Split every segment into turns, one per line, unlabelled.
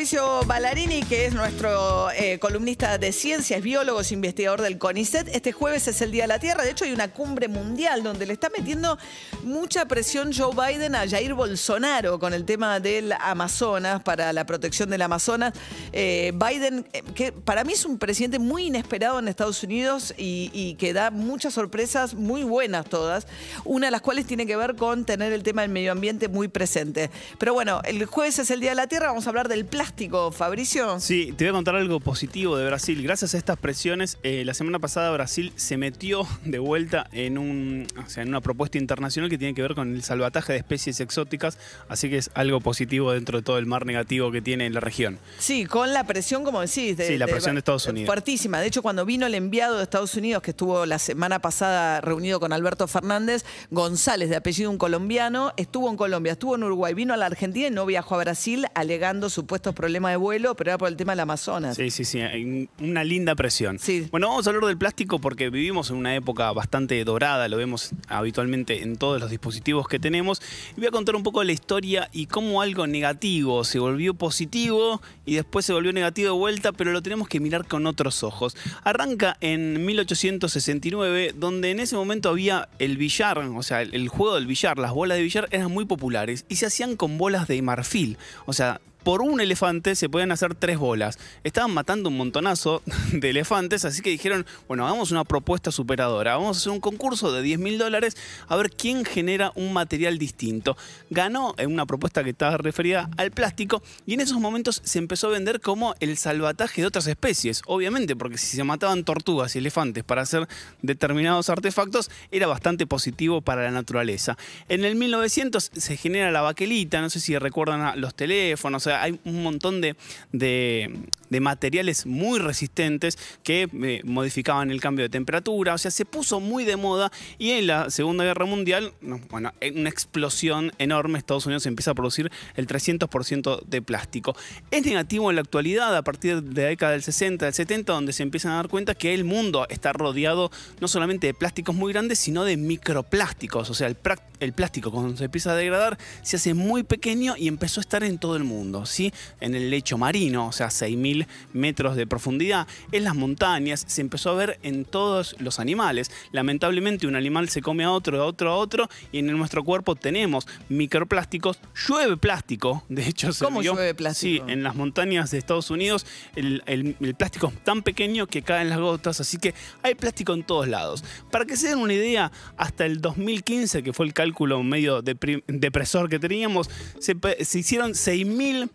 Fabricio Ballarini, que es nuestro eh, columnista de ciencias, biólogo, es investigador del CONICET. Este jueves es el Día de la Tierra. De hecho, hay una cumbre mundial donde le está metiendo mucha presión Joe Biden a Jair Bolsonaro con el tema del Amazonas, para la protección del Amazonas. Eh, Biden, eh, que para mí es un presidente muy inesperado en Estados Unidos y que da muchas sorpresas muy buenas todas, una de las cuales tiene que ver con tener el tema del medio ambiente muy presente. Pero bueno, el jueves es el Día de la Tierra, vamos a hablar del plástico, Fabricio.
Sí, te voy a contar algo positivo de Brasil. Gracias a estas presiones, eh, la semana pasada Brasil se metió de vuelta en, un, o sea, en una propuesta internacional que tiene que ver con el salvataje de especies exóticas, así que es algo positivo dentro de todo el mar negativo que tiene en la región.
Sí, con la presión, como decís.
Sí, la presión de Estados Unidos.
Fuertísima. De hecho, cuando vino el enviado de Estados Unidos, que estuvo la semana pasada reunido con Alberto Fernández, González, de apellido un colombiano, estuvo en Colombia, estuvo en Uruguay, vino a la Argentina y no viajó a Brasil alegando supuestos problemas de vuelo, pero era por el tema del Amazonas.
Sí, sí, sí, hay una linda presión.
Sí.
Bueno, vamos a hablar del plástico porque vivimos en una época bastante dorada, lo vemos habitualmente en todos los dispositivos que tenemos. Y voy a contar un poco la historia y cómo algo negativo se volvió positivo y después se volvió negativo de vuelta, pero lo tenemos que mirar con otros ojos. Arranca en 1869, donde en ese momento había el billar, o sea, el juego del billar, las bolas de billar eran muy populares y se hacían con bolas de marfil. O sea, por un elefante se podían hacer tres bolas. Estaban matando un montonazo de elefantes, así que dijeron, bueno, hagamos una propuesta superadora. Vamos a hacer un concurso de 10 mil dólares a ver quién genera un material distinto. Ganó en una propuesta que estaba referida al plástico y en esos momentos se empezó a vender como el salvataje de otras especies. Obviamente, porque si se mataban tortugas y elefantes para hacer determinados artefactos, era bastante positivo para la naturaleza. En el 1900 se genera la baquelita, no sé si recuerdan los teléfonos, hay un montón de, de, materiales muy resistentes que eh, modificaban el cambio de temperatura. O sea, se puso muy de moda y en la Segunda Guerra Mundial, no, bueno, una explosión enorme. Estados Unidos empieza a producir el 300% de plástico. Es negativo en la actualidad, a partir de la década del 60, del 70, donde se empiezan a dar cuenta que el mundo está rodeado no solamente de plásticos muy grandes, sino de microplásticos. O sea, el plástico cuando se empieza a degradar se hace muy pequeño y empezó a estar en todo el mundo. ¿Sí? En el lecho marino, o sea, 6.000 metros de profundidad, en las montañas, se empezó a ver en todos los animales. Lamentablemente un animal se come a otro, a otro, a otro, y en nuestro cuerpo tenemos microplásticos, llueve plástico, de hecho se
¿Cómo
vio-
llueve plástico?
Sí, en las montañas de Estados Unidos el, el- el plástico es tan pequeño que caen las gotas, así que hay plástico en todos lados. Para que se den una idea, hasta el 2015, que fue el cálculo medio depresor que teníamos, se, se hicieron 6.000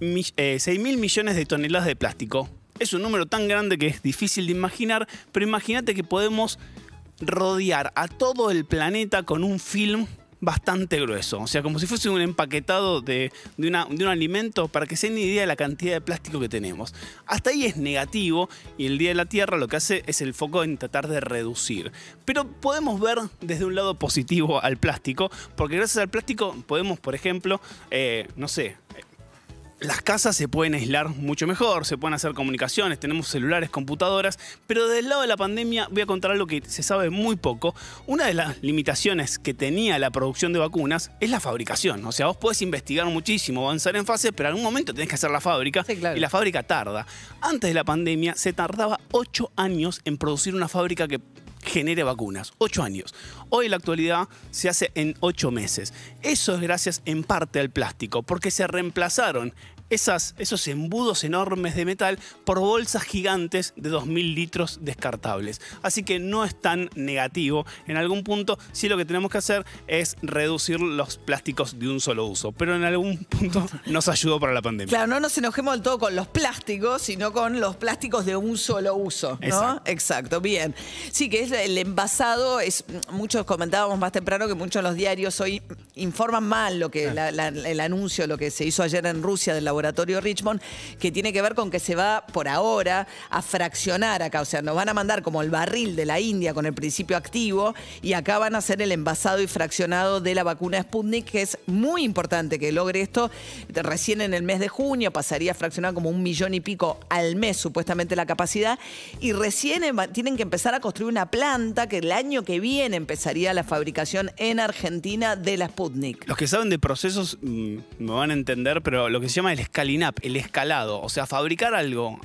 eh, 6 mil millones de toneladas de plástico. Es un número tan grande que es difícil de imaginar, pero imagínate que podemos rodear a todo el planeta con un film bastante grueso. O sea, como si fuese un empaquetado de, de un alimento para que se den idea de la cantidad de plástico que tenemos. Hasta ahí es negativo y el Día de la Tierra lo que hace es el foco en tratar de reducir. Pero podemos ver desde un lado positivo al plástico, porque gracias al plástico podemos, por ejemplo, eh, no sé, las casas se pueden aislar mucho mejor, se pueden hacer comunicaciones, tenemos celulares, computadoras, pero del lado de la pandemia voy a contar algo que se sabe muy poco. Una de las limitaciones que tenía la producción de vacunas es la fabricación. O sea, vos podés investigar muchísimo, avanzar en fase, pero en algún momento tenés que hacer la fábrica
Sí, claro.
y la fábrica tarda. Antes de la pandemia se tardaba 8 años en producir una fábrica que genere vacunas. 8 años. Hoy en la actualidad se hace en 8 meses. Eso es gracias en parte al plástico, porque se reemplazaron esas, esos embudos enormes de metal por bolsas gigantes de 2.000 litros descartables. Así que no es tan negativo. En algún punto sí lo que tenemos que hacer es reducir los plásticos de un solo uso. Pero en algún punto nos ayudó para la pandemia.
Claro, no nos enojemos del todo con los plásticos, sino con los plásticos de un solo uso, ¿no?
Exacto.
Exacto, bien. Sí, que es el envasado, es muchos comentábamos más temprano que muchos de los diarios hoy informan mal lo que la- la- el anuncio, lo que se hizo ayer en Rusia del laboratorio laboratorio Richmond, que tiene que ver con que se va por ahora a fraccionar acá. O sea, nos van a mandar como el barril de la India con el principio activo y acá van a hacer el envasado y fraccionado de la vacuna Sputnik, que es muy importante que logre esto. Recién en el mes de junio pasaría a fraccionar como un millón y pico al mes, supuestamente la capacidad. Y recién tienen que empezar a construir una planta que el año que viene empezaría la fabricación en Argentina de la Sputnik.
Los que saben de procesos mm, me van a entender, pero lo que se llama el scaling up, el escalado, o sea, fabricar algo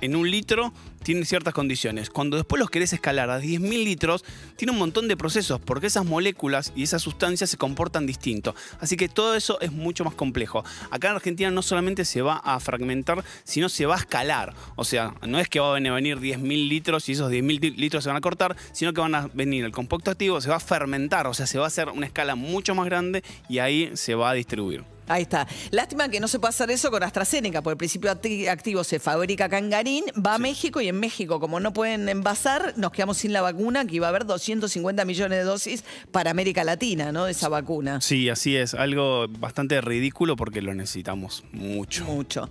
en un litro tiene ciertas condiciones. Cuando después los querés escalar a 10.000 litros, tiene un montón de procesos, porque esas moléculas y esas sustancias se comportan distinto. Así que todo eso es mucho más complejo. Acá en Argentina no solamente se va a fragmentar, sino se va a escalar. O sea, no es que van a venir 10.000 litros y esos 10.000 litros se van a cortar, sino que van a venir el compuesto activo, se va a fermentar, o sea, se va a hacer una escala mucho más grande y ahí se va a distribuir.
Ahí está. Lástima que no se pueda hacer eso con AstraZeneca, porque el principio activo se fabrica acá en Garín, va a México y en México, como no pueden envasar, nos quedamos sin la vacuna, que iba a haber 250 millones de dosis para América Latina, ¿no? De esa vacuna.
Sí, así es. Algo bastante ridículo porque lo necesitamos mucho.
Mucho.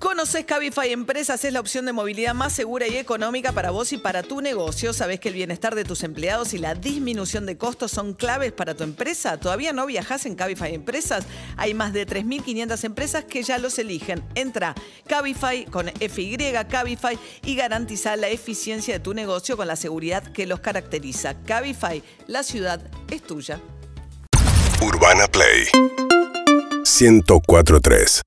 Conoces Cabify Empresas, es la opción de movilidad más segura y económica para vos y para tu negocio. Sabés que el bienestar de tus empleados y la disminución de costos son claves para tu empresa. ¿Todavía no viajas en Cabify Empresas? Hay más de 3.500 empresas que ya los eligen. Entra Cabify con FY, Cabify y garantiza la eficiencia de tu negocio con la seguridad que los caracteriza. Cabify, la ciudad es tuya.
Urbana Play 1043